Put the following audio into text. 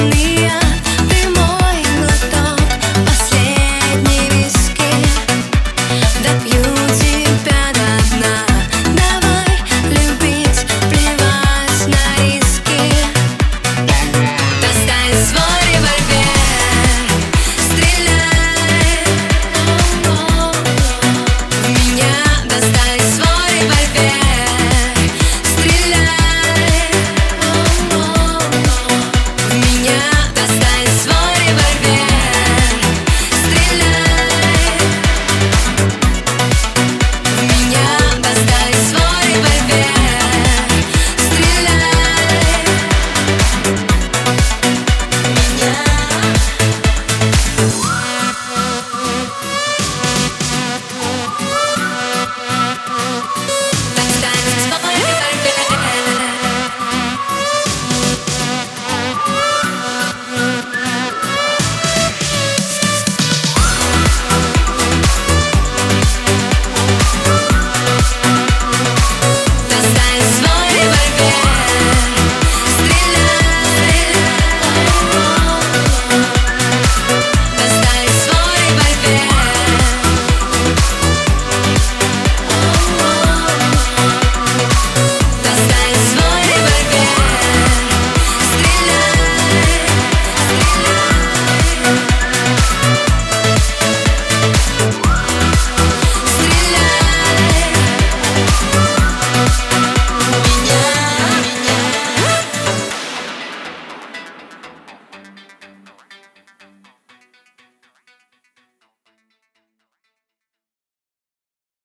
believe